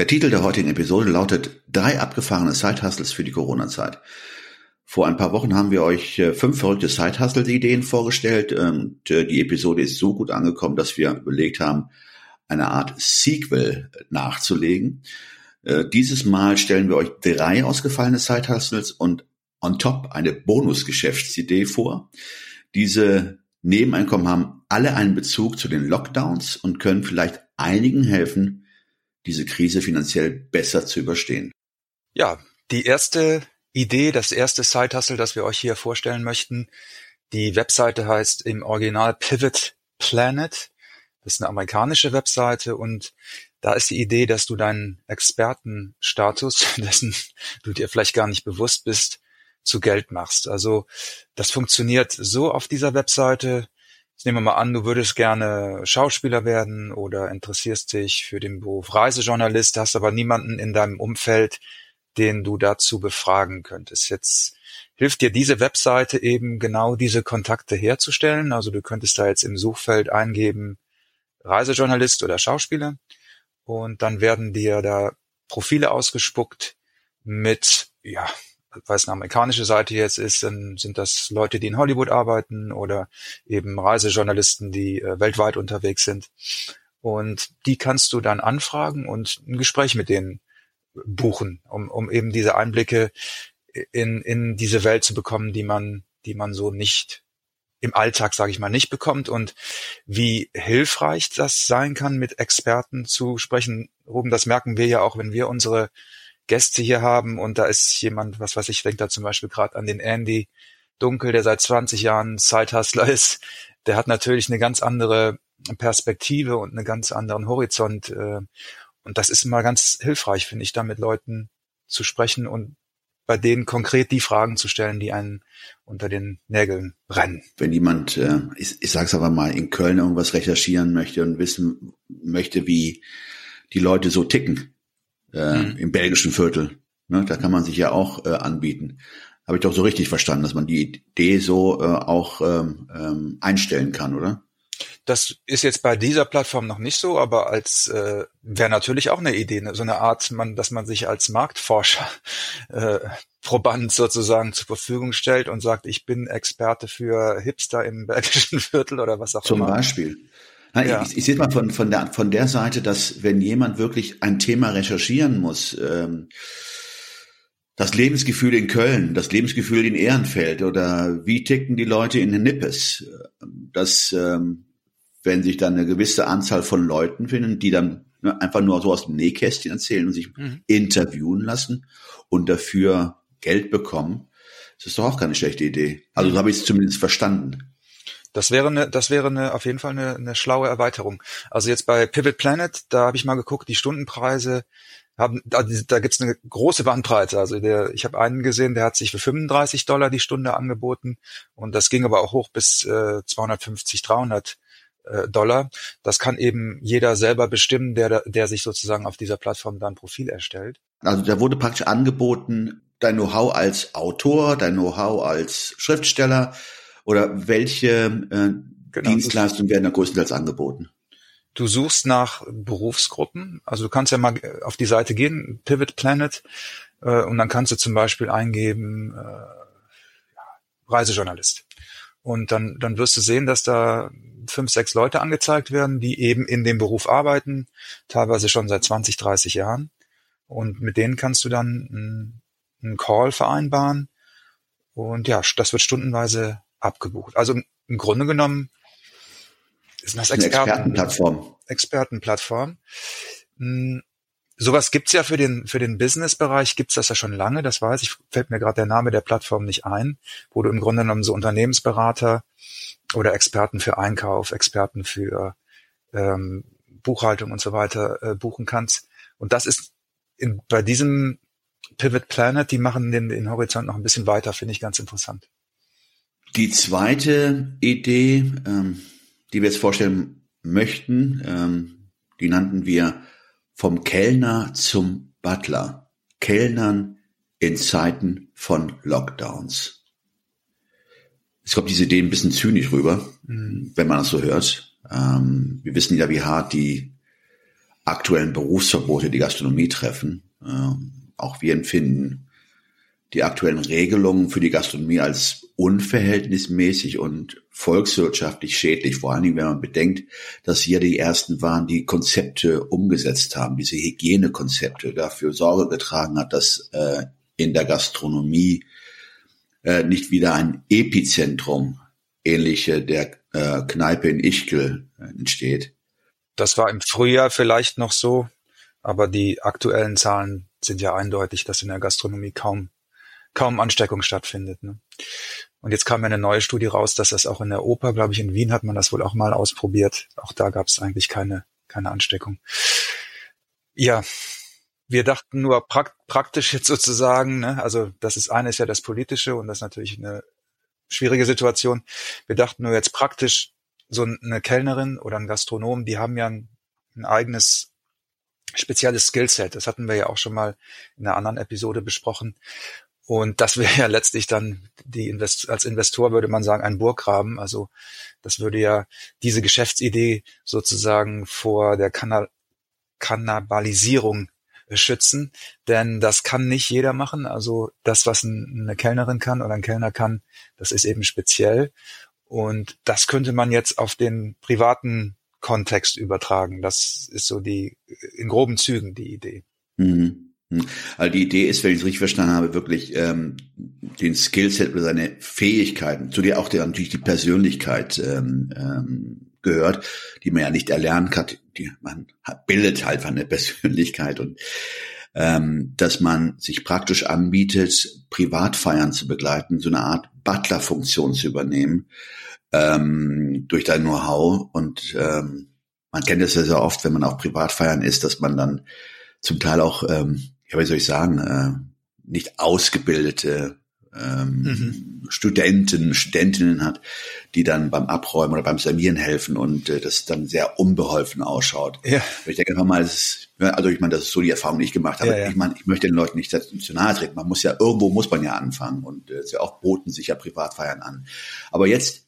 Der Titel der heutigen Episode lautet Drei abgefahrene Side-Hustles für die Corona-Zeit. Vor ein paar Wochen haben wir euch äh, fünf verrückte Side-Hustle-Ideen vorgestellt und äh, die Episode ist so gut angekommen, dass wir überlegt haben, eine Art Sequel nachzulegen. Äh, dieses Mal stellen wir euch drei ausgefallene Side-Hustles und on top eine Bonusgeschäftsidee vor. Diese Nebeneinkommen haben alle einen Bezug zu den Lockdowns und können vielleicht einigen helfen, diese Krise finanziell besser zu überstehen. Ja, die erste Idee, das erste Side-Hustle, das wir euch hier vorstellen möchten, die Webseite heißt im Original Pivot Planet. Das ist eine amerikanische Webseite und da ist die Idee, dass du deinen Expertenstatus, dessen du dir vielleicht gar nicht bewusst bist, zu Geld machst. Also das funktioniert so auf dieser Webseite. Nehmen wir mal an, du würdest gerne Schauspieler werden oder interessierst dich für den Beruf Reisejournalist, hast aber niemanden in deinem Umfeld, den du dazu befragen könntest. Jetzt hilft dir diese Webseite eben genau diese Kontakte herzustellen. Also du könntest da jetzt im Suchfeld eingeben Reisejournalist oder Schauspieler und dann werden dir da Profile ausgespuckt mit, ja, weil es eine amerikanische Seite jetzt ist, dann sind das Leute, die in Hollywood arbeiten oder eben Reisejournalisten, die äh, weltweit unterwegs sind. Und die kannst du dann anfragen und ein Gespräch mit denen buchen, um, um eben diese Einblicke in, in diese Welt zu bekommen, die man, die man so nicht im Alltag, sage ich mal, nicht bekommt und wie hilfreich das sein kann, mit Experten zu sprechen. Ruben, das merken wir ja auch, wenn wir unsere Gäste hier haben und da ist jemand, was weiß ich, denkt da zum Beispiel gerade an den Andy Dunkel, der seit 20 Jahren Sidehustler ist. Der hat natürlich eine ganz andere Perspektive und einen ganz anderen Horizont. Äh, und das ist immer ganz hilfreich, finde ich, da mit Leuten zu sprechen und bei denen konkret die Fragen zu stellen, die einen unter den Nägeln brennen. Wenn jemand, äh, ich, ich sage es aber mal, in Köln irgendwas recherchieren möchte und wissen möchte, wie die Leute so ticken äh, mhm. im belgischen Viertel, ne, da kann man sich ja auch äh, anbieten. Habe ich doch so richtig verstanden, dass man die Idee so äh, auch ähm, ähm, einstellen kann, oder? Das ist jetzt bei dieser Plattform noch nicht so, aber als äh, wäre natürlich auch eine Idee, ne? so eine Art, man, dass man sich als Marktforscher äh, Proband sozusagen zur Verfügung stellt und sagt, ich bin Experte für Hipster im belgischen Viertel oder was auch Zum immer. Zum Beispiel. Na, ja. Ich, ich sehe mal von, von, der, von der Seite, dass wenn jemand wirklich ein Thema recherchieren muss, ähm, das Lebensgefühl in Köln, das Lebensgefühl in Ehrenfeld oder wie ticken die Leute in Nippes, das ähm, wenn sich dann eine gewisse Anzahl von Leuten finden, die dann ne, einfach nur so aus dem Nähkästchen erzählen und sich mhm. interviewen lassen und dafür Geld bekommen, das ist doch auch keine schlechte Idee. Also so habe ich es zumindest verstanden. Das wäre eine, das wäre eine, auf jeden Fall eine, eine schlaue Erweiterung. Also jetzt bei Pivot Planet, da habe ich mal geguckt, die Stundenpreise haben, da, da gibt's eine große Bandbreite. Also der, ich habe einen gesehen, der hat sich für 35 Dollar die Stunde angeboten und das ging aber auch hoch bis äh, 250, 300 äh, Dollar. Das kann eben jeder selber bestimmen, der, der sich sozusagen auf dieser Plattform dann Profil erstellt. Also da wurde praktisch angeboten, dein Know-how als Autor, dein Know-how als Schriftsteller oder welche äh, genau, Dienstleistungen werden da größtenteils angeboten? Du suchst nach Berufsgruppen. Also du kannst ja mal auf die Seite gehen, Pivot Planet, äh, und dann kannst du zum Beispiel eingeben äh, Reisejournalist. Und dann, dann wirst du sehen, dass da fünf, sechs Leute angezeigt werden, die eben in dem Beruf arbeiten, teilweise schon seit 20, 30 Jahren. Und mit denen kannst du dann einen Call vereinbaren. Und ja, das wird stundenweise abgebucht. Also im Grunde genommen ist das Experten, Expertenplattform. Expertenplattform. Hm, sowas gibt's ja für den, für den Business-Bereich, gibt's das ja schon lange, das weiß ich, fällt mir gerade der Name der Plattform nicht ein, wo du im Grunde genommen so Unternehmensberater oder Experten für Einkauf, Experten für ähm, Buchhaltung und so weiter äh, buchen kannst. Und das ist in, bei diesem Pivot Planet, die machen den, den Horizont noch ein bisschen weiter, finde ich ganz interessant. Die zweite Idee, ähm, die wir jetzt vorstellen möchten, ähm, die nannten wir vom Kellner zum Butler. Kellnern in Zeiten von Lockdowns. Es kommt diese Idee ein bisschen zynisch rüber, mhm. wenn man das so hört. Ähm, wir wissen ja, wie hart die aktuellen Berufsverbote die Gastronomie treffen. Ähm, auch wir empfinden die aktuellen Regelungen für die Gastronomie als unverhältnismäßig und volkswirtschaftlich schädlich, vor allen Dingen, wenn man bedenkt, dass wir die ersten waren, die Konzepte umgesetzt haben, diese Hygienekonzepte dafür Sorge getragen hat, dass äh, in der Gastronomie äh, nicht wieder ein Epizentrum ähnliche der äh, Kneipe in Ichkel äh, entsteht. Das war im Frühjahr vielleicht noch so, aber die aktuellen Zahlen sind ja eindeutig, dass in der Gastronomie kaum kaum Ansteckung stattfindet. Ne? Und jetzt kam ja eine neue Studie raus, dass das auch in der Oper, glaube ich, in Wien hat man das wohl auch mal ausprobiert. Auch da gab es eigentlich keine keine Ansteckung. Ja, wir dachten nur prakt praktisch jetzt sozusagen, ne? also das ist eine ist ja das Politische und das ist natürlich eine schwierige Situation. Wir dachten nur jetzt praktisch, so eine Kellnerin oder ein Gastronom, die haben ja ein, ein eigenes spezielles Skillset. Das hatten wir ja auch schon mal in einer anderen Episode besprochen. Und das wäre ja letztlich dann die Invest als Investor würde man sagen ein Burggraben. Also das würde ja diese Geschäftsidee sozusagen vor der Kanal Kannibalisierung schützen, denn das kann nicht jeder machen. Also das, was eine Kellnerin kann oder ein Kellner kann, das ist eben speziell. Und das könnte man jetzt auf den privaten Kontext übertragen. Das ist so die, in groben Zügen die Idee. Mhm. Mhm. Also die Idee ist, wenn ich es richtig verstanden habe, wirklich ähm, den Skillset oder seine Fähigkeiten, zu der auch der, natürlich die Persönlichkeit ähm, ähm, gehört, die man ja nicht erlernen kann. Die, man bildet halt eine Persönlichkeit und ähm, dass man sich praktisch anbietet, Privatfeiern zu begleiten, so eine Art Butler-Funktion zu übernehmen ähm, durch dein Know-how und ähm, man kennt es ja sehr oft, wenn man auf Privatfeiern ist, dass man dann zum Teil auch, ähm, ja, wie soll ich sagen, äh, nicht ausgebildete ähm, mhm. Studenten, Studentinnen hat, die dann beim Abräumen oder beim Sanieren helfen und äh, das dann sehr unbeholfen ausschaut. Ja. Ich denke einfach mal, ist, also ich meine, das ist so die Erfahrung, die ich gemacht habe. Ja, ja. Ich meine, ich möchte den Leuten nicht zu nahe treten. Man muss ja, irgendwo muss man ja anfangen und äh, ja auch boten sich ja Privatfeiern an. Aber jetzt,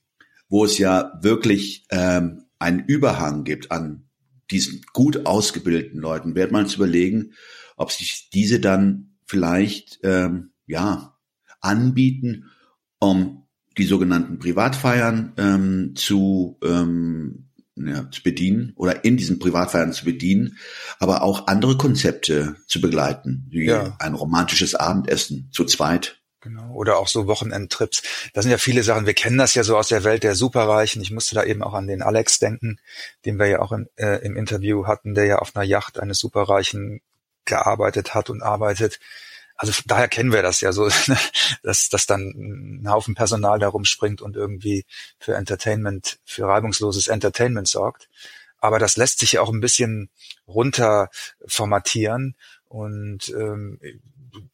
wo es ja wirklich ähm, einen Überhang gibt an diesen gut ausgebildeten Leuten, wird man zu überlegen, ob sich diese dann vielleicht ähm, ja anbieten, um die sogenannten Privatfeiern ähm, zu, ähm, ja, zu bedienen oder in diesen Privatfeiern zu bedienen, aber auch andere Konzepte zu begleiten, wie ja. ein romantisches Abendessen zu zweit. Genau. Oder auch so Wochenendtrips. Das sind ja viele Sachen. Wir kennen das ja so aus der Welt der Superreichen. Ich musste da eben auch an den Alex denken, den wir ja auch im, äh, im Interview hatten, der ja auf einer Yacht eines Superreichen gearbeitet hat und arbeitet also daher kennen wir das ja so, dass, dass dann ein Haufen Personal da rumspringt und irgendwie für Entertainment, für reibungsloses Entertainment sorgt. Aber das lässt sich ja auch ein bisschen runter formatieren und ähm,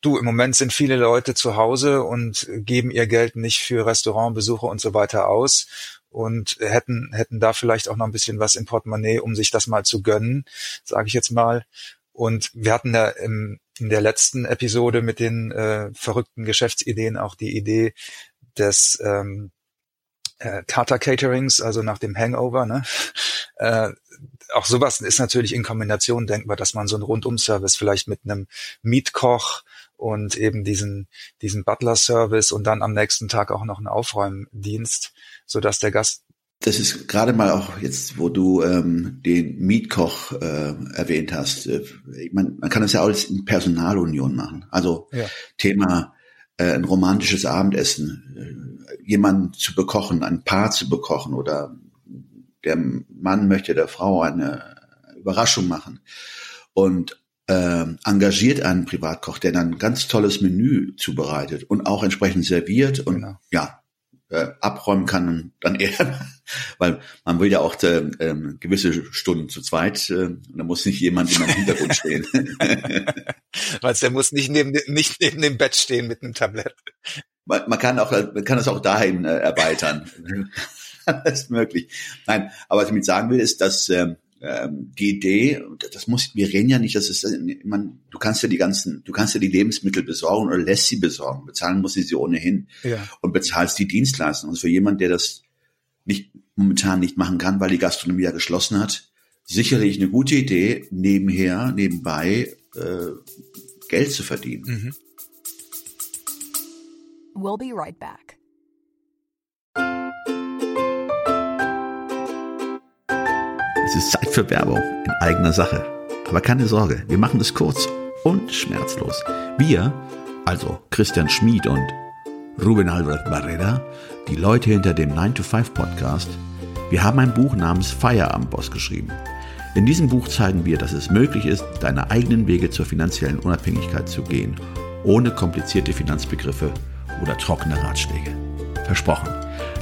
du, im Moment sind viele Leute zu Hause und geben ihr Geld nicht für Restaurantbesuche und so weiter aus und hätten, hätten da vielleicht auch noch ein bisschen was im Portemonnaie, um sich das mal zu gönnen, sage ich jetzt mal. Und wir hatten da im, in der letzten Episode mit den äh, verrückten Geschäftsideen auch die Idee des ähm, äh, Tata Caterings, also nach dem Hangover. Ne? Äh, auch sowas ist natürlich in Kombination denkbar, dass man so einen Rundum-Service vielleicht mit einem Mietkoch und eben diesen, diesen Butler-Service und dann am nächsten Tag auch noch einen Aufräumdienst, so dass der Gast das ist gerade mal auch jetzt, wo du ähm, den Mietkoch äh, erwähnt hast. Äh, man, man kann das ja alles in Personalunion machen. Also ja. Thema äh, ein romantisches Abendessen, äh, jemanden zu bekochen, ein Paar zu bekochen oder der Mann möchte der Frau eine Überraschung machen und äh, engagiert einen Privatkoch, der dann ein ganz tolles Menü zubereitet und auch entsprechend serviert und genau. ja, äh, abräumen kann, dann eher, weil man will ja auch äh, äh, gewisse Stunden zu zweit, äh, da muss nicht jemand immer im Hintergrund stehen. Weißt der muss nicht neben, nicht neben dem Bett stehen mit einem Tablett. Man, man kann auch, man kann das auch dahin äh, erweitern. das ist möglich. Nein, aber was ich mit sagen will, ist, dass äh, ähm, die Idee, das muss, wir reden ja nicht, das ist, man, du kannst ja die ganzen, du kannst ja die Lebensmittel besorgen oder lässt sie besorgen. Bezahlen muss sie sie ohnehin. Ja. Und bezahlst die Dienstleistung. Also für jemand, der das nicht, momentan nicht machen kann, weil die Gastronomie ja geschlossen hat, sicherlich eine gute Idee, nebenher, nebenbei, äh, Geld zu verdienen. Mhm. We'll be right back. Es ist Zeit für Werbung in eigener Sache. Aber keine Sorge, wir machen es kurz und schmerzlos. Wir, also Christian Schmid und Ruben Albert Barrera, die Leute hinter dem 9-to-5 Podcast, wir haben ein Buch namens Feierabendboss geschrieben. In diesem Buch zeigen wir, dass es möglich ist, deine eigenen Wege zur finanziellen Unabhängigkeit zu gehen, ohne komplizierte Finanzbegriffe oder trockene Ratschläge. Versprochen.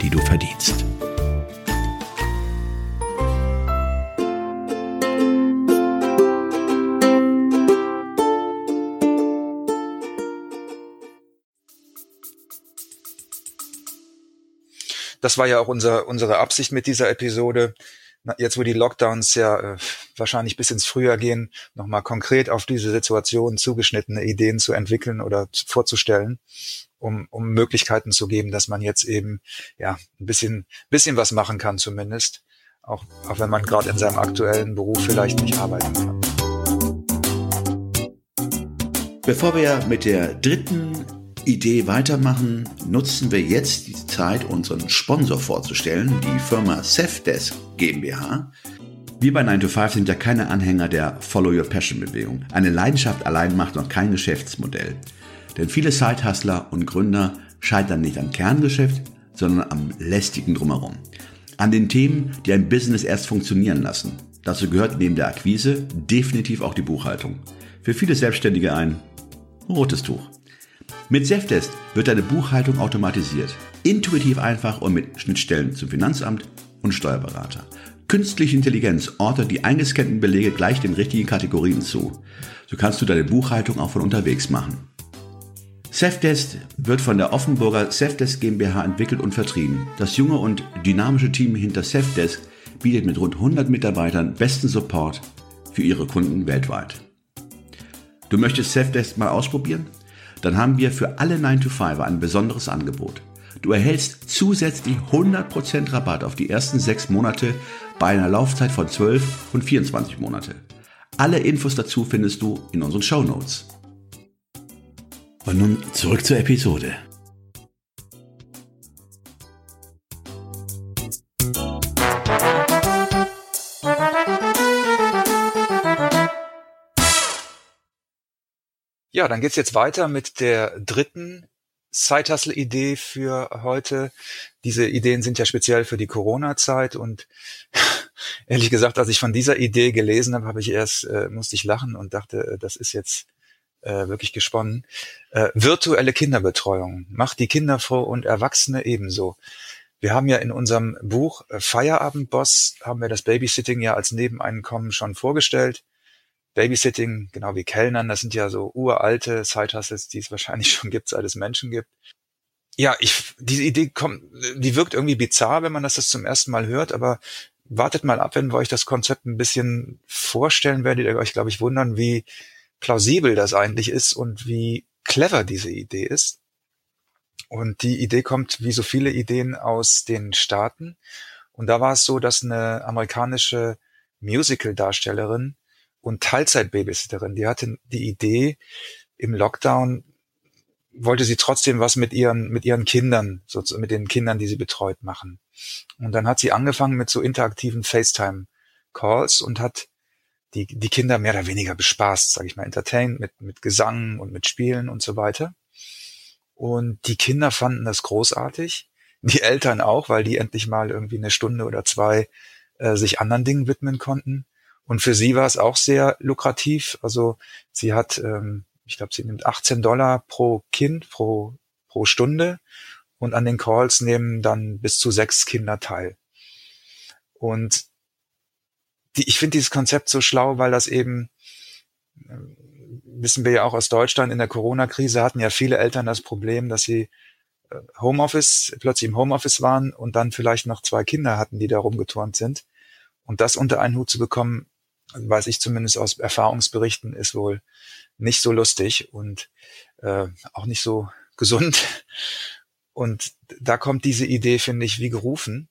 die du verdienst. Das war ja auch unser, unsere Absicht mit dieser Episode. Jetzt, wo die Lockdowns ja äh, wahrscheinlich bis ins Frühjahr gehen, nochmal konkret auf diese Situation zugeschnittene Ideen zu entwickeln oder vorzustellen um, um Möglichkeiten zu geben, dass man jetzt eben ja ein bisschen, bisschen was machen kann zumindest, auch, auch wenn man gerade in seinem aktuellen Beruf vielleicht nicht arbeiten kann. Bevor wir mit der dritten Idee weitermachen, nutzen wir jetzt die Zeit, unseren Sponsor vorzustellen, die Firma Safdesk GmbH. Wir bei 9 to 5 sind ja keine Anhänger der Follow Your Passion Bewegung. Eine Leidenschaft allein macht noch kein Geschäftsmodell. Denn viele Sidehustler und Gründer scheitern nicht am Kerngeschäft, sondern am lästigen drumherum. An den Themen, die ein Business erst funktionieren lassen. Dazu gehört neben der Akquise definitiv auch die Buchhaltung. Für viele Selbstständige ein rotes Tuch. Mit Safdesk wird deine Buchhaltung automatisiert. Intuitiv einfach und mit Schnittstellen zum Finanzamt und Steuerberater. Künstliche Intelligenz ortet die eingescannten Belege gleich den richtigen Kategorien zu. So kannst du deine Buchhaltung auch von unterwegs machen. Safdesk wird von der Offenburger Safdesk GmbH entwickelt und vertrieben. Das junge und dynamische Team hinter Safdesk bietet mit rund 100 Mitarbeitern besten Support für ihre Kunden weltweit. Du möchtest Safdesk mal ausprobieren? Dann haben wir für alle 9-to-5 ein besonderes Angebot. Du erhältst zusätzlich 100% Rabatt auf die ersten 6 Monate bei einer Laufzeit von 12 und 24 Monate. Alle Infos dazu findest du in unseren Show Notes. Und nun zurück zur Episode. Ja, dann geht's jetzt weiter mit der dritten Side-Hustle-Idee für heute. Diese Ideen sind ja speziell für die Corona-Zeit und ehrlich gesagt, als ich von dieser Idee gelesen habe, habe ich erst äh, musste ich lachen und dachte, äh, das ist jetzt äh, wirklich gesponnen. Äh, virtuelle Kinderbetreuung macht die Kinder froh und Erwachsene ebenso. Wir haben ja in unserem Buch äh, Feierabendboss haben wir das Babysitting ja als Nebeneinkommen schon vorgestellt. Babysitting, genau wie Kellnern, das sind ja so uralte Side-Hustles, die es wahrscheinlich schon gibt, seit es Menschen gibt. Ja, ich, diese Idee kommt, die wirkt irgendwie bizarr, wenn man das, das zum ersten Mal hört, aber wartet mal ab, wenn wir euch das Konzept ein bisschen vorstellen, werdet ihr euch, glaube ich, wundern, wie, plausibel das eigentlich ist und wie clever diese Idee ist. Und die Idee kommt, wie so viele Ideen, aus den Staaten. Und da war es so, dass eine amerikanische Musical-Darstellerin und Teilzeit-Babysitterin, die hatte die Idee, im Lockdown wollte sie trotzdem was mit ihren, mit ihren Kindern, so mit den Kindern, die sie betreut machen. Und dann hat sie angefangen mit so interaktiven FaceTime-Calls und hat die, die Kinder mehr oder weniger bespaßt, sage ich mal, entertained mit, mit Gesang und mit Spielen und so weiter. Und die Kinder fanden das großartig, die Eltern auch, weil die endlich mal irgendwie eine Stunde oder zwei äh, sich anderen Dingen widmen konnten. Und für sie war es auch sehr lukrativ. Also sie hat, ähm, ich glaube, sie nimmt 18 Dollar pro Kind pro, pro Stunde und an den Calls nehmen dann bis zu sechs Kinder teil. Und die, ich finde dieses Konzept so schlau, weil das eben, äh, wissen wir ja auch aus Deutschland, in der Corona-Krise hatten ja viele Eltern das Problem, dass sie äh, Homeoffice, plötzlich im Homeoffice waren und dann vielleicht noch zwei Kinder hatten, die da rumgeturnt sind. Und das unter einen Hut zu bekommen, weiß ich zumindest aus Erfahrungsberichten, ist wohl nicht so lustig und äh, auch nicht so gesund. Und da kommt diese Idee, finde ich, wie gerufen.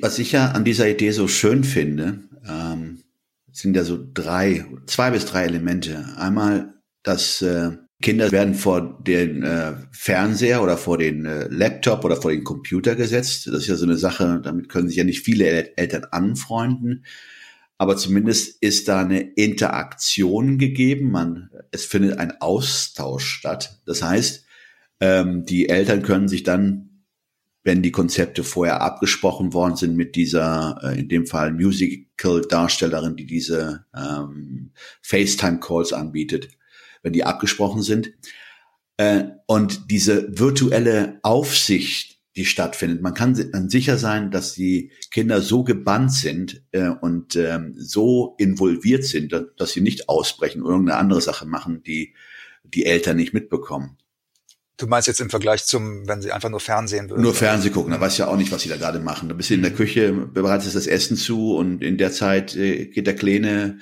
Was ich ja an dieser Idee so schön finde, ähm, sind ja so drei, zwei bis drei Elemente. Einmal, dass äh, Kinder werden vor den äh, Fernseher oder vor den äh, Laptop oder vor den Computer gesetzt. Das ist ja so eine Sache, damit können sich ja nicht viele El Eltern anfreunden. Aber zumindest ist da eine Interaktion gegeben. Man, es findet ein Austausch statt. Das heißt, ähm, die Eltern können sich dann wenn die Konzepte vorher abgesprochen worden sind mit dieser, äh, in dem Fall Musical-Darstellerin, die diese ähm, FaceTime-Calls anbietet, wenn die abgesprochen sind. Äh, und diese virtuelle Aufsicht, die stattfindet, man kann dann sicher sein, dass die Kinder so gebannt sind äh, und ähm, so involviert sind, dass sie nicht ausbrechen oder irgendeine andere Sache machen, die die Eltern nicht mitbekommen. Du meinst jetzt im Vergleich zum, wenn sie einfach nur Fernsehen würden? Nur Fernsehen gucken, da weiß ja auch nicht, was sie da gerade machen. Da bist du in der Küche, bereitest das Essen zu und in der Zeit äh, geht der Kleine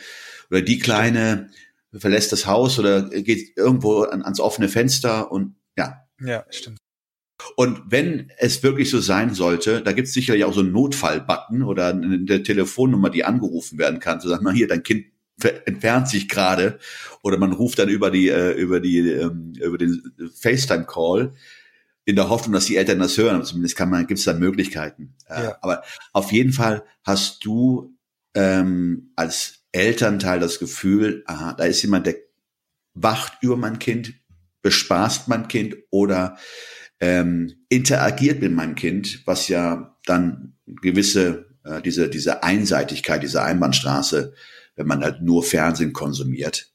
oder die Kleine verlässt das Haus oder geht irgendwo ans offene Fenster und ja. Ja, stimmt. Und wenn es wirklich so sein sollte, da gibt es sicherlich auch so einen Notfall-Button oder eine Telefonnummer, die angerufen werden kann, zu sagen, na hier, dein Kind entfernt sich gerade oder man ruft dann über die äh, über die ähm, über den FaceTime Call in der Hoffnung, dass die Eltern das hören. Zumindest kann man gibt es da Möglichkeiten. Äh, ja. Aber auf jeden Fall hast du ähm, als Elternteil das Gefühl, aha, da ist jemand, der wacht über mein Kind, bespaßt mein Kind oder ähm, interagiert mit meinem Kind, was ja dann gewisse äh, diese diese Einseitigkeit, diese Einbahnstraße wenn man halt nur Fernsehen konsumiert.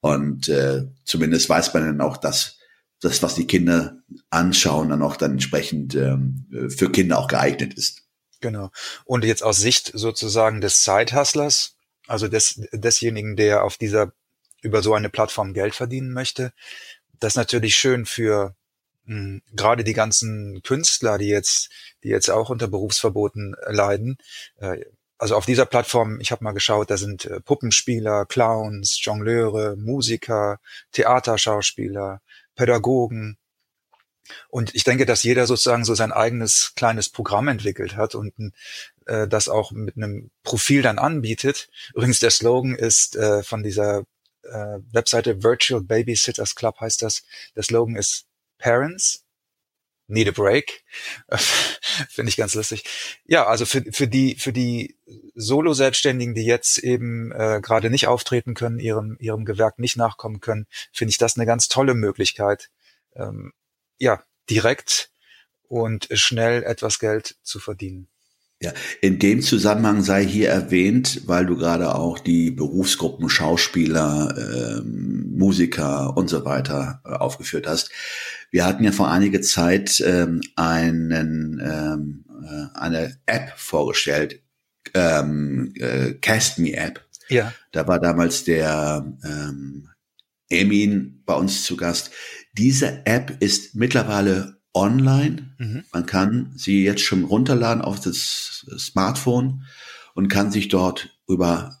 Und äh, zumindest weiß man dann auch, dass das, was die Kinder anschauen, dann auch dann entsprechend ähm, für Kinder auch geeignet ist. Genau. Und jetzt aus Sicht sozusagen des Side-Hustlers, also des, desjenigen, der auf dieser, über so eine Plattform Geld verdienen möchte, das ist natürlich schön für mh, hm, gerade die ganzen Künstler, die jetzt, die jetzt auch unter Berufsverboten leiden. Äh, also auf dieser Plattform, ich habe mal geschaut, da sind äh, Puppenspieler, Clowns, Jongleure, Musiker, Theaterschauspieler, Pädagogen. Und ich denke, dass jeder sozusagen so sein eigenes kleines Programm entwickelt hat und äh, das auch mit einem Profil dann anbietet. Übrigens, der Slogan ist äh, von dieser äh, Webseite Virtual Babysitters Club heißt das. Der Slogan ist Parents Need a Break. Finde ich ganz lustig. Ja, also für, für die, für die Solo-Selbstständigen, die jetzt eben äh, gerade nicht auftreten können, ihrem, ihrem Gewerk nicht nachkommen können, finde ich das eine ganz tolle Möglichkeit, ähm, ja, direkt und schnell etwas Geld zu verdienen. Ja, in dem Zusammenhang sei hier erwähnt, weil du gerade auch die Berufsgruppen Schauspieler, ähm, Musiker und so weiter äh, aufgeführt hast. Wir hatten ja vor einiger Zeit ähm, einen, ähm, äh, eine App vorgestellt, ähm, äh, Cast Me App. Ja. Da war damals der ähm, Emin bei uns zu Gast. Diese App ist mittlerweile online. Mhm. Man kann sie jetzt schon runterladen auf das Smartphone und kann sich dort über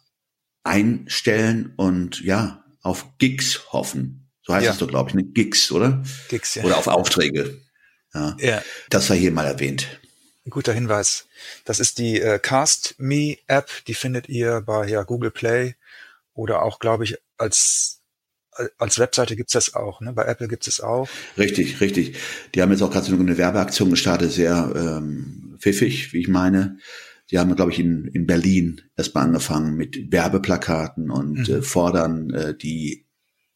einstellen und ja, auf Gigs hoffen. So heißt ja. es doch, glaube ich, ne? Gigs, oder? Gigs, ja. Oder auf Aufträge. Ja. ja. Das sei hier mal erwähnt. Ein guter Hinweis. Das ist die äh, Cast Me App, die findet ihr bei ja, Google Play oder auch, glaube ich, als als Webseite gibt's das auch, ne? Bei Apple gibt's es auch. Richtig, richtig. Die haben jetzt auch gerade so eine Werbeaktion gestartet, sehr ähm, pfiffig, wie ich meine. Die haben, glaube ich, in, in Berlin erstmal angefangen mit Werbeplakaten und mhm. äh, fordern äh, die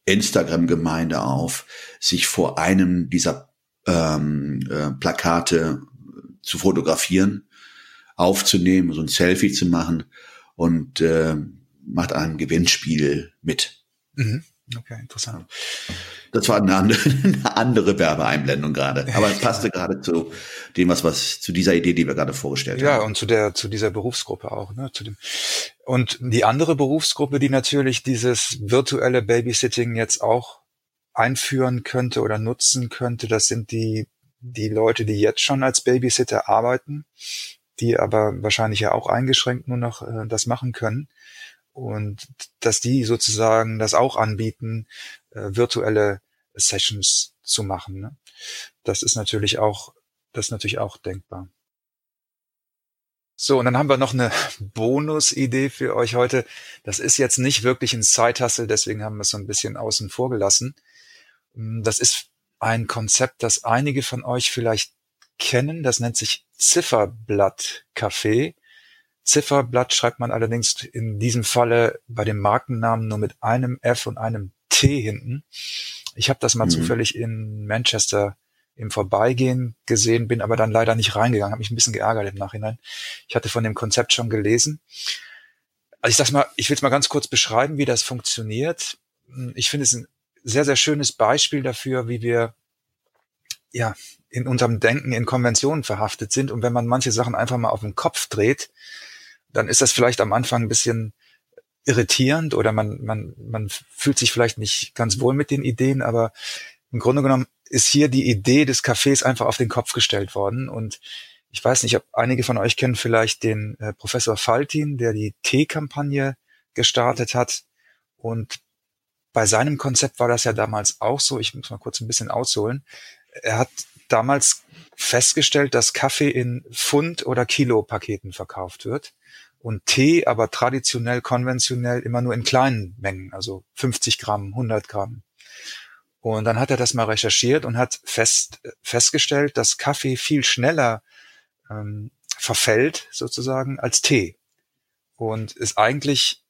Instagram-Gemeinde auf, sich vor einem dieser ähm, äh, Plakate zu fotografieren, aufzunehmen, so ein Selfie zu machen und äh, macht ein Gewinnspiel mit. Mhm. Okay, interessant. Das war eine andere, eine andere Werbeeinblendung gerade. Aber es passte gerade zu dem, was, was, zu dieser Idee, die wir gerade vorgestellt ja, haben. Ja, und zu der, zu dieser Berufsgruppe auch, ne, zu dem. Und die andere Berufsgruppe, die natürlich dieses virtuelle Babysitting jetzt auch einführen könnte oder nutzen könnte, das sind die, die Leute, die jetzt schon als Babysitter arbeiten, die aber wahrscheinlich ja auch eingeschränkt nur noch äh, das machen können und dass die sozusagen das auch anbieten, äh, virtuelle Sessions zu machen. Ne? Das ist natürlich auch, das ist natürlich auch denkbar. So, und dann haben wir noch eine Bonus-Idee für euch heute. Das ist jetzt nicht wirklich ein Side-Hustle, deswegen haben wir es so ein bisschen außen vor gelassen. Hm, das ist ein Konzept, das einige von euch vielleicht kennen. Das nennt sich Zifferblatt Café. Zifferblatt schreibt man allerdings in diesem Falle bei dem Markennamen nur mit einem F und einem T hinten. Ich habe das mal mhm. zufällig in Manchester im Vorbeigehen gesehen, bin aber dann leider nicht reingegangen, habe mich ein bisschen geärgert im Nachhinein. Ich hatte von dem Konzept schon gelesen. Also ich sag's mal, ich will es mal ganz kurz beschreiben, wie das funktioniert. Ich finde es ein sehr, sehr schönes Beispiel dafür, wie wir ja in unserem Denken in Konventionen verhaftet sind. Und wenn man manche Sachen einfach mal auf den Kopf dreht, dann ist das vielleicht am Anfang ein bisschen irritierend oder man, man, man fühlt sich vielleicht nicht ganz wohl mit den Ideen, aber im Grunde genommen ist hier die Idee des Cafés einfach auf den Kopf gestellt worden. Und ich weiß nicht, ob einige von euch kennen vielleicht den äh, Professor Faltin, der die Tee-Kampagne gestartet hat. Und bei seinem Konzept war das ja damals auch so. Ich muss mal kurz ein bisschen ausholen. Er hat damals festgestellt, dass Kaffee in Pfund- oder Kilo-Paketen verkauft wird und Tee aber traditionell, konventionell immer nur in kleinen Mengen, also 50 Gramm, 100 Gramm. Und dann hat er das mal recherchiert und hat fest, festgestellt, dass Kaffee viel schneller ähm, verfällt sozusagen als Tee. Und es eigentlich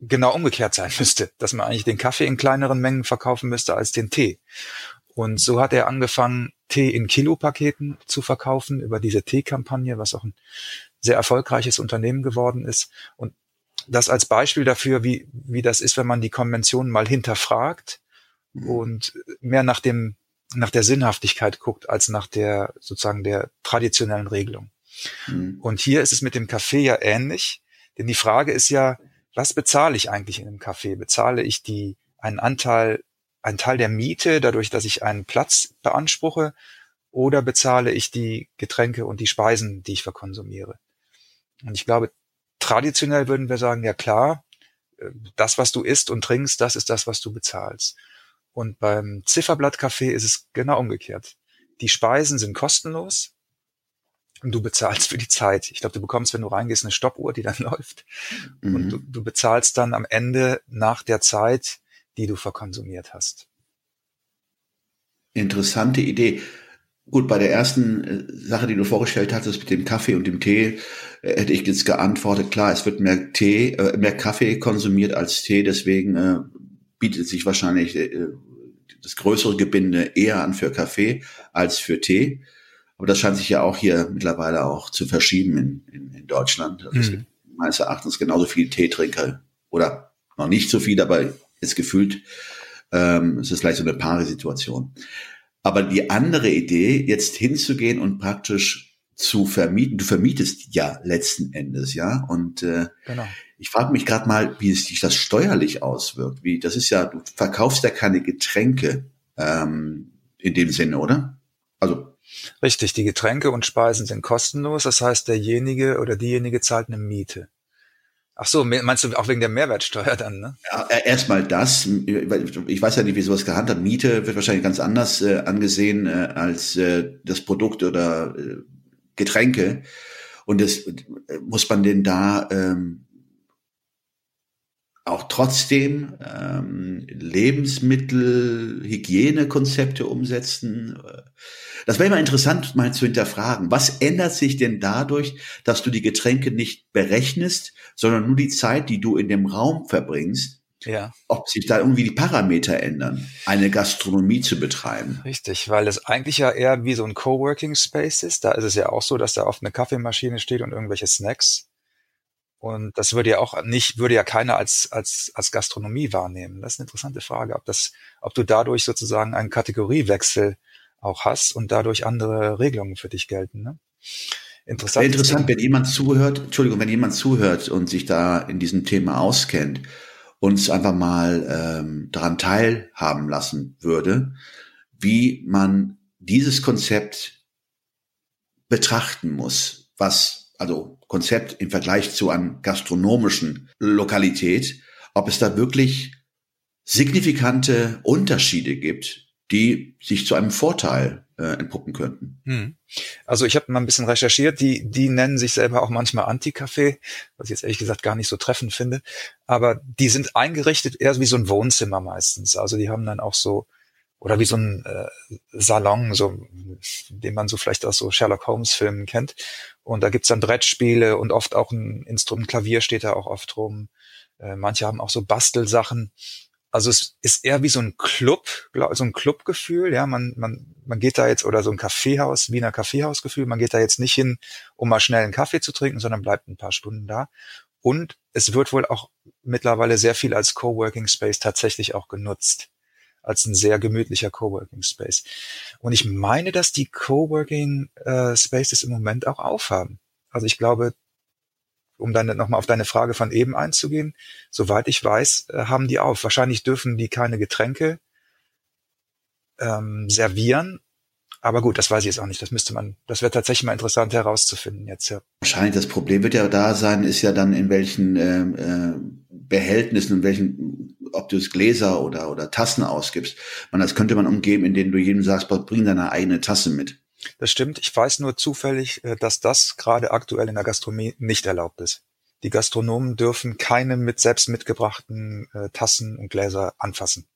genau umgekehrt sein müsste, dass man eigentlich den Kaffee in kleineren Mengen verkaufen müsste als den Tee. Und so hat er angefangen, Tee in Kilopaketen zu verkaufen über diese Teekampagne, was auch ein sehr erfolgreiches Unternehmen geworden ist. Und das als Beispiel dafür, wie, wie das ist, wenn man die Konvention mal hinterfragt mhm. und mehr nach dem, nach der Sinnhaftigkeit guckt, als nach der, sozusagen der traditionellen Regelung. Mhm. Und hier ist es mit dem Kaffee ja ähnlich, denn die Frage ist ja, was bezahle ich eigentlich in einem Café? Bezahle ich die, einen Anteil, einen Teil der Miete, dadurch, dass ich einen Platz beanspruche, oder bezahle ich die Getränke und die Speisen, die ich verkonsumiere? Und ich glaube, traditionell würden wir sagen, ja klar, äh, das, was du isst und trinkst, das ist das, was du bezahlst. Und beim Zifferblattcafé ist es genau umgekehrt. Die Speisen sind kostenlos und du bezahlst für die Zeit. Ich glaube, du bekommst, wenn du reingehst, eine Stoppuhr, die dann läuft. Mhm. Und du, du bezahlst dann am Ende nach der Zeit, die du verkonsumiert hast. Interessante Idee. Gut, bei der ersten äh, Sache, die du vorgestellt hattest mit dem Kaffee und dem Tee, äh, hätte ich jetzt geantwortet, klar, es wird mehr Tee, äh, mehr Kaffee konsumiert als Tee, deswegen äh, bietet sich wahrscheinlich äh, das größere Gebinde eher an für Kaffee als für Tee. Aber das scheint sich ja auch hier mittlerweile auch zu verschieben in, in, in Deutschland. Also mhm. Es gibt meines Erachtens genauso viele Teetrinker oder noch nicht so viel, aber ist gefühlt, ähm, es ist vielleicht so eine Paare-Situation. Aber die andere Idee, jetzt hinzugehen und praktisch zu vermieten, du vermietest ja letzten Endes, ja. Und äh, genau. ich frage mich gerade mal, wie sich das steuerlich auswirkt. Wie, das ist ja, du verkaufst ja keine Getränke ähm, in dem Sinne, oder? Also Richtig, die Getränke und Speisen sind kostenlos. Das heißt, derjenige oder diejenige zahlt eine Miete. Ach so, meinst du auch wegen der Mehrwertsteuer dann, ne? Ja, äh, erstmal das. Ich weiß ja nicht, wie sowas gehandhabt. Miete wird wahrscheinlich ganz anders äh, angesehen äh, als äh, das Produkt oder äh, Getränke. Und das äh, muss man denn da ähm, auch trotzdem ähm, Lebensmittel, Hygienekonzepte umsetzen. Das wäre immer interessant, mal zu hinterfragen. Was ändert sich denn dadurch, dass du die Getränke nicht berechnest, sondern nur die Zeit, die du in dem Raum verbringst? Ja. Ob sich da irgendwie die Parameter ändern, eine Gastronomie zu betreiben. Richtig, weil es eigentlich ja eher wie so ein Coworking Space ist. Da ist es ja auch so, dass da oft eine Kaffeemaschine steht und irgendwelche Snacks. Und das würde ja auch nicht, würde ja keiner als, als, als Gastronomie wahrnehmen. Das ist eine interessante Frage, ob das, ob du dadurch sozusagen einen Kategoriewechsel auch hast und dadurch andere Regelungen für dich gelten. Ne? Interessant. Interessant, wenn jemand zuhört, Entschuldigung, wenn jemand zuhört und sich da in diesem Thema auskennt, uns einfach mal ähm, daran teilhaben lassen würde, wie man dieses Konzept betrachten muss, was also Konzept im Vergleich zu einer gastronomischen Lokalität, ob es da wirklich signifikante Unterschiede gibt, die sich zu einem Vorteil äh, entpuppen könnten. Hm. Also ich habe mal ein bisschen recherchiert, die, die nennen sich selber auch manchmal Anti-Café, was ich jetzt ehrlich gesagt gar nicht so treffend finde. Aber die sind eingerichtet eher wie so ein Wohnzimmer meistens. Also die haben dann auch so, oder wie so ein äh, Salon, so, den man so vielleicht aus so Sherlock Holmes-Filmen kennt. Und da gibt's dann Brettspiele und oft auch ein Instrument, Klavier steht da auch oft rum. Äh, manche haben auch so Bastelsachen. Also es ist eher wie so ein Club, so ein Clubgefühl, ja, man, man, man geht da jetzt, oder so ein Kaffeehaus, Wiener Kaffeehausgefühl, man geht da jetzt nicht hin, um mal schnell einen Kaffee zu trinken, sondern bleibt ein paar Stunden da. Und es wird wohl auch mittlerweile sehr viel als Coworking Space tatsächlich auch genutzt. Als ein sehr gemütlicher Coworking Space. Und ich meine, dass die Coworking äh, Spaces im Moment auch aufhaben. Also ich glaube, um dann nochmal auf deine Frage von eben einzugehen, soweit ich weiß, äh, haben die auf. Wahrscheinlich dürfen die keine Getränke ähm, servieren. Aber gut, das weiß ich jetzt auch nicht. Das müsste man, das wäre tatsächlich mal interessant herauszufinden jetzt, ja. Wahrscheinlich das Problem wird ja da sein, ist ja dann in welchen äh, äh, Behältnissen, in welchen, ob du es Gläser oder, oder Tassen ausgibst. Man, das könnte man umgeben, indem du jedem sagst, bring deine eigene Tasse mit. Das stimmt. Ich weiß nur zufällig, äh, dass das gerade aktuell in der Gastronomie nicht erlaubt ist. Die Gastronomen dürfen keine mit selbst mitgebrachten äh, Tassen und Gläser anfassen.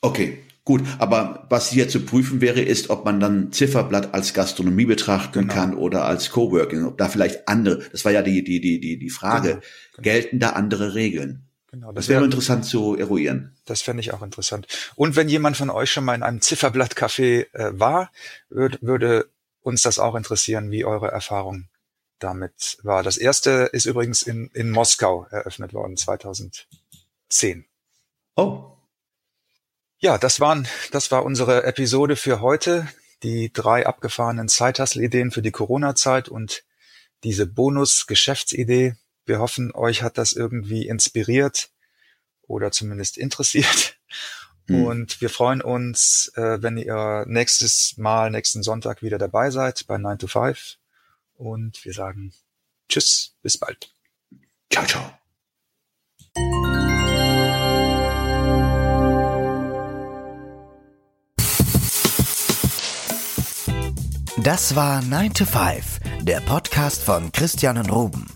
Okay, gut. Aber was hier zu prüfen wäre, ist, ob man dann Zifferblatt als Gastronomie betrachten genau. kann oder als Coworking. Ob da vielleicht andere, das war ja die, die, die, die, die Frage, genau. Genau. gelten da andere Regeln? Genau, das, das wäre wär, interessant zu eruieren. Das fände ich auch interessant. Und wenn jemand von euch schon mal in einem Zifferblatt-Café äh, war, würd, würde uns das auch interessieren, wie eure Erfahrung damit war. Das erste ist übrigens in, in Moskau eröffnet worden, 2010. Oh. Ja, das waren, das war unsere Episode für heute. Die drei abgefahrenen Zeithustle-Ideen für die Corona-Zeit und diese Bonus-Geschäftsidee. Wir hoffen, euch hat das irgendwie inspiriert oder zumindest interessiert. Hm. Und wir freuen uns, äh, wenn ihr nächstes Mal, nächsten Sonntag wieder dabei seid bei 9 to 5. Und wir sagen Tschüss, bis bald. Ciao, ciao. Das war 9 to 5, der Podcast von Christian und Ruben.